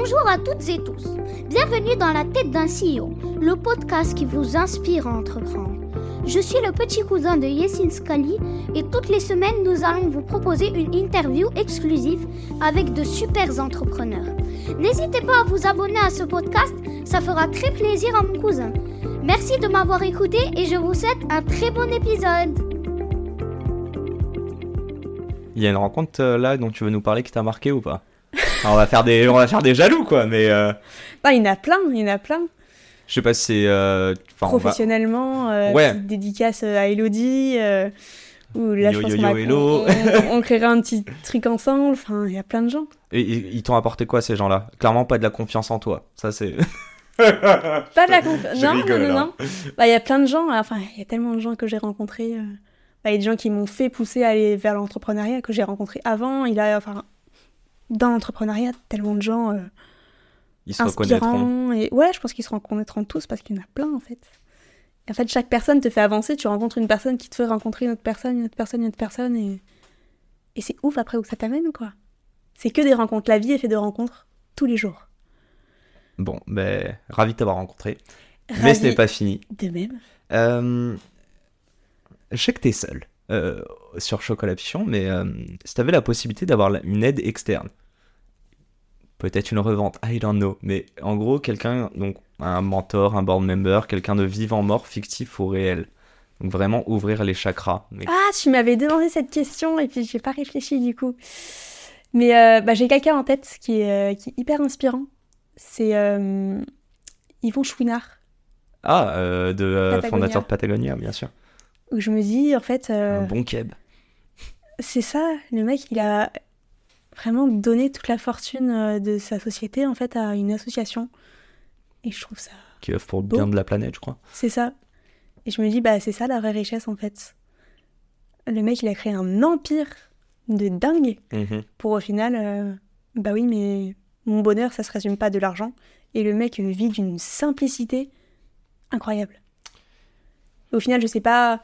Bonjour à toutes et tous. Bienvenue dans la tête d'un CEO, le podcast qui vous inspire à entreprendre. Je suis le petit cousin de Yesin Scali et toutes les semaines nous allons vous proposer une interview exclusive avec de super entrepreneurs. N'hésitez pas à vous abonner à ce podcast, ça fera très plaisir à mon cousin. Merci de m'avoir écouté et je vous souhaite un très bon épisode. Il y a une rencontre euh, là dont tu veux nous parler qui t'a marqué ou pas? On va faire des on va faire des jaloux quoi mais euh, Non, il y en a plein, il y en a plein. je sais pas si c'est euh, on va- Professionnellement, euh, Ouais. petite dédicace euh, à Elodie. ou là, Yo, je pense yo, yo, hello. on, on créera un petit truc ensemble. Enfin, il y a plein de gens. Et- et- ils t'ont apporté quoi ces gens-là? Clairement pas de la confiance en toi. Ça c'est Pas de la confiance. Non, rigole, non, non, hein. non. Bah, il y a plein de gens. Enfin, il y a tellement de gens que j'ai rencontrés. Bah, Il y a des gens qui m'ont fait pousser à aller vers l'entrepreneuriat que j'ai rencontrés avant. Il a, enfin, dans l'entrepreneuriat, tellement de gens euh, ils se reconnaîtront. inspirants. Et ouais, je pense qu'ils se reconnaîtront tous parce qu'il y en a plein en fait. Et en fait, chaque personne te fait avancer. Tu rencontres une personne qui te fait rencontrer une autre personne, une autre personne, une autre personne. Et, et c'est ouf après où ça t'amène quoi. C'est que des rencontres. La vie est faite de rencontres tous les jours. Bon, ben ravi de t'avoir rencontré. Mais ce n'est pas fini. De même. Euh, je sais que t'es seul euh, sur Chocolat Pichon, mais euh, si t'avais la possibilité d'avoir une aide externe, peut-être une revente, I don't know, mais en gros, quelqu'un, donc un mentor, un board member, quelqu'un de vivant, mort, fictif ou réel. Donc vraiment ouvrir les chakras. Mais Ah, tu m'avais demandé cette question et puis j'ai pas réfléchi du coup. Mais euh, bah, j'ai quelqu'un en tête qui est, euh, qui est hyper inspirant. C'est euh, Yvon Chouinard. Ah, de fondateur de Patagonia, bien sûr. Où je me dis, en fait, Un bon keb. c'est ça, le mec, il a vraiment donné toute la fortune euh, de sa société en fait à une association. Et je trouve ça, Qui œuvre pour le bien de la planète, je crois. c'est ça. Et je me dis, bah c'est ça la vraie richesse en fait. Le mec, il a créé un empire de dingue Mhm. pour au final, euh, bah oui, mais mon bonheur, ça se résume pas de l'argent. Et le mec vit d'une simplicité incroyable. Au final, je sais pas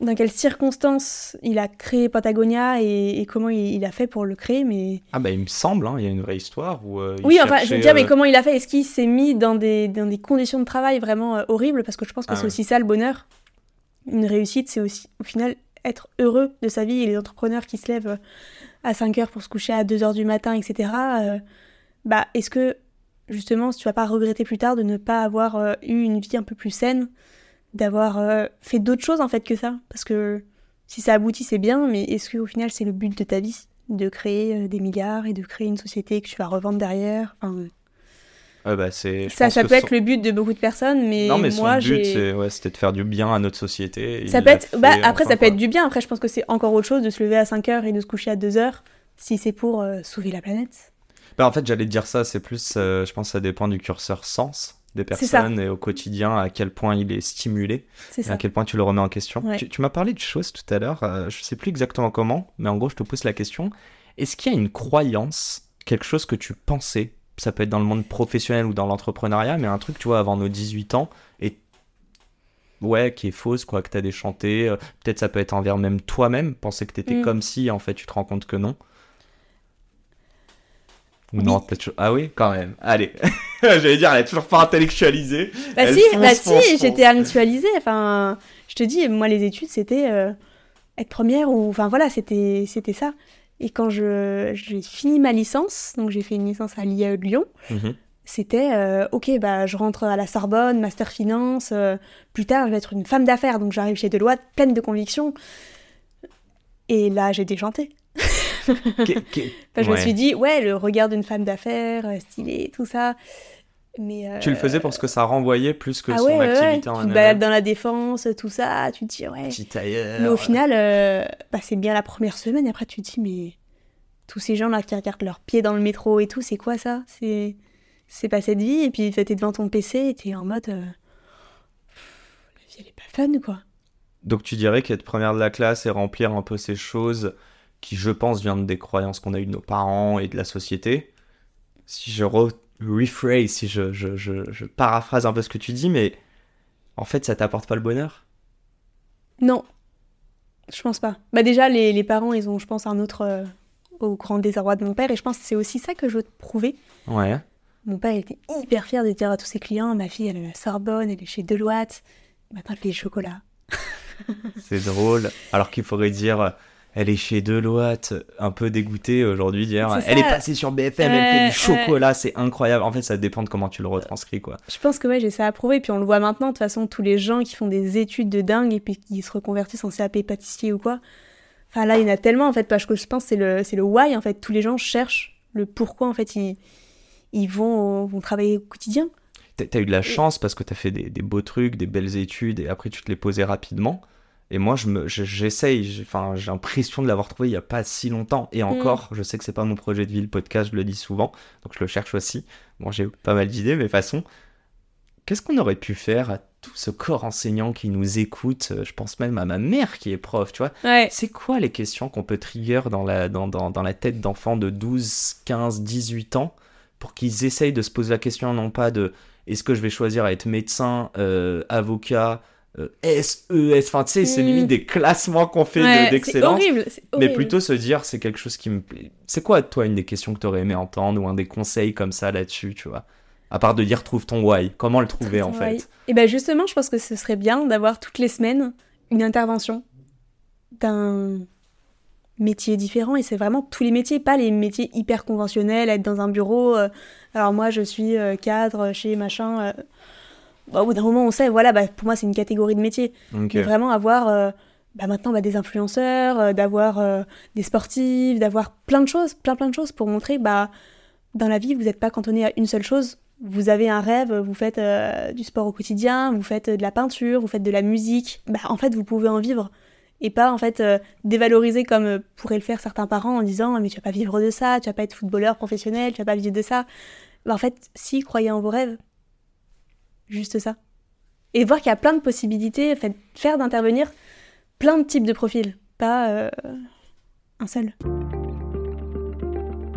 dans quelles circonstances il a créé Patagonia et, et comment il, il a fait pour le créer, mais Ah bah il me semble, hein, il y a une vraie histoire où... euh, il oui, enfin, je veux dire, mais euh, comment il a fait? Est-ce qu'il s'est mis dans des, dans des conditions de travail vraiment euh, horribles? Parce que je pense que Ah c'est ouais. aussi ça le bonheur. Une réussite, c'est aussi au final être heureux de sa vie. Et les entrepreneurs qui se lèvent à 5 heures pour se coucher à 2 heures du matin, etc. euh, bah, est-ce que justement, tu vas pas regretter plus tard de ne pas avoir eu une vie un peu plus saine, d'avoir euh, fait d'autres choses en fait que ça Parce que si ça aboutit, c'est bien, mais est-ce que au final, c'est le but de ta vie? De créer euh, des milliards et de créer une société que tu vas revendre derrière? Enfin, ouais, bah, ça, ça peut son- être le but de beaucoup de personnes, mais, non, mais moi, son but, ouais, c'était de faire du bien à notre société. Ça peut être. Bah, après, enfin, ça peut quoi. être du bien. Après, je pense que c'est encore autre chose de se lever à 5 heures et de se coucher à 2 heures si c'est pour euh, sauver la planète. Bah, en fait, j'allais dire ça, c'est plus, euh, je pense que ça dépend du curseur sens des personnes et au quotidien à quel point il est stimulé et à quel point tu le remets en question. Ouais. Tu, tu m'as parlé de choses tout à l'heure, euh, je sais plus exactement comment, mais en gros, je te pose la question est-ce qu'il y a une croyance, quelque chose que tu pensais, ça peut être dans le monde professionnel ou dans l'entrepreneuriat, mais un truc, tu vois, avant nos 18 ans, et ouais, qui est fausse, quoi, que t'as déchanté, euh, peut-être ça peut être envers même toi-même, penser que t'étais Mm. comme si, en fait, tu te rends compte que non. Ou Oui. non, peut-être. Ah oui, quand même. Allez. J'allais dire, elle est toujours pas intellectualisée. Bah Elle si, fonce, bah fonce, si, fonce. j'étais actualisée. Enfin, je te dis, moi, les études, c'était euh, être première ou. Enfin, voilà, c'était c'était ça. Et quand je j'ai fini ma licence, donc j'ai fait une licence à l'IAE de Lyon, Mhm. c'était euh, ok bah je rentre à la Sorbonne master finance euh, plus tard je vais être une femme d'affaires donc j'arrive chez Deloitte pleine de conviction et là j'ai déchanté Enfin, je me suis dit ouais le regard d'une femme d'affaires euh, stylée tout ça. Mais euh, Tu le faisais parce que ça renvoyait plus que ah son ouais, ouais, ouais. activité en tu te balades dans la défense tout ça tu te dis ouais. Petit tailleur. mais au final euh, bah, c'est bien la première semaine et après tu te dis mais tous ces gens là qui regardent leurs pieds dans le métro et tout c'est quoi ça? C'est c'est pas cette vie? Et puis t'es devant ton PC et t'es en mode euh, la vie elle est pas fun quoi. Donc tu dirais qu'être première de la classe et remplir un peu ces choses qui, je pense, viennent des croyances qu'on a eues de nos parents et de la société. Si je re- rephrase, si je, je, je, je paraphrase un peu ce que tu dis, mais en fait, ça t'apporte pas le bonheur? Non je pense pas bah déjà les, les parents ils ont je pense un autre euh, au grand désarroi de mon père. Et je pense que c'est aussi ça que je veux te prouver. Ouais. Mon père était hyper fier de dire à tous ses clients Ma fille, elle est à la Sorbonne, elle est chez Deloitte. Maintenant, elle fait du chocolat. C'est drôle. Alors qu'il faudrait dire elle est chez Deloitte, un peu dégoûtée aujourd'hui, C'est elle est passée sur BFM, elle Ouais, fait du chocolat, c'est incroyable. En fait, ça dépend de comment tu le retranscris, quoi. Je pense que ouais, j'ai ça à prouver. Puis on le voit maintenant, de toute façon, tous les gens qui font des études de dingue et puis qui se reconvertissent en CAP pâtissier ou quoi. Enfin là, il y en a tellement en fait, parce que je pense que c'est le, c'est le why en fait. Tous les gens cherchent le pourquoi en fait ils, ils vont, vont travailler au quotidien. T'as t'as eu de la chance parce que t'as fait des, des beaux trucs, des belles études, et après tu te les posais rapidement. Et moi, je- j'essaye, j'ai enfin, j'ai l'impression de l'avoir trouvé il y a pas si longtemps. Et encore, je sais que c'est pas mon projet de vie, le podcast, je le dis souvent, donc je le cherche aussi. Bon, j'ai pas mal d'idées, mais de toute façon, qu'est-ce qu'on aurait pu faire à tout ce corps enseignant qui nous écoute Euh, Je pense même à ma mère qui est prof, tu vois. Ouais. C'est quoi les questions qu'on peut trigger dans la, dans, dans, dans la tête d'enfants de 12, 15, 18 ans pour qu'ils essayent de se poser la question non pas de est-ce que je vais choisir à être médecin, euh, avocat, euh, SES, enfin tu sais, c'est Mm. limite des classements qu'on fait de- Ouais, c'est d'excellence. horrible. c'est Mais plutôt se dire c'est quelque chose qui me plaît. C'est quoi toi une des questions que tu aurais aimé entendre ou un des conseils comme ça là-dessus, tu vois? À part de dire trouve ton why, comment le trouver en fait? Et ben justement, je pense que ce serait bien d'avoir toutes les semaines une intervention d'un métier différent. Et c'est vraiment tous les métiers, pas les métiers hyper conventionnels, être dans un bureau. euh, alors moi, je suis euh, cadre chez machin. euh, bah, au bout d'un moment, on sait, voilà, bah, pour moi, c'est une catégorie de métier. Ok. Mais vraiment avoir euh, bah, maintenant bah, des influenceurs, euh, d'avoir euh, des sportifs, d'avoir plein de choses, plein plein de choses pour montrer bah dans la vie vous n'êtes pas cantonné à une seule chose. Vous avez un rêve, vous faites du sport au quotidien, vous faites de la peinture, vous faites de la musique. Bah en fait vous pouvez en vivre et pas en fait dévaloriser comme pourraient le faire certains parents en disant mais tu vas pas vivre de ça, tu vas pas être footballeur professionnel, tu vas pas vivre de ça. Bah en fait si croyez en vos rêves, juste ça. Et voir qu'il y a plein de possibilités, fait, faire d'intervenir plein de types de profils, pas euh, un seul.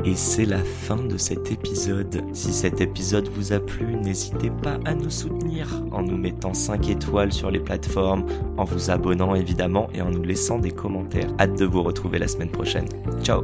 Et c'est la fin de cet épisode. Si cet épisode vous a plu, n'hésitez pas à nous soutenir en nous mettant 5 étoiles sur les plateformes, en vous abonnant évidemment et en nous laissant des commentaires. Hâte de vous retrouver la semaine prochaine. Ciao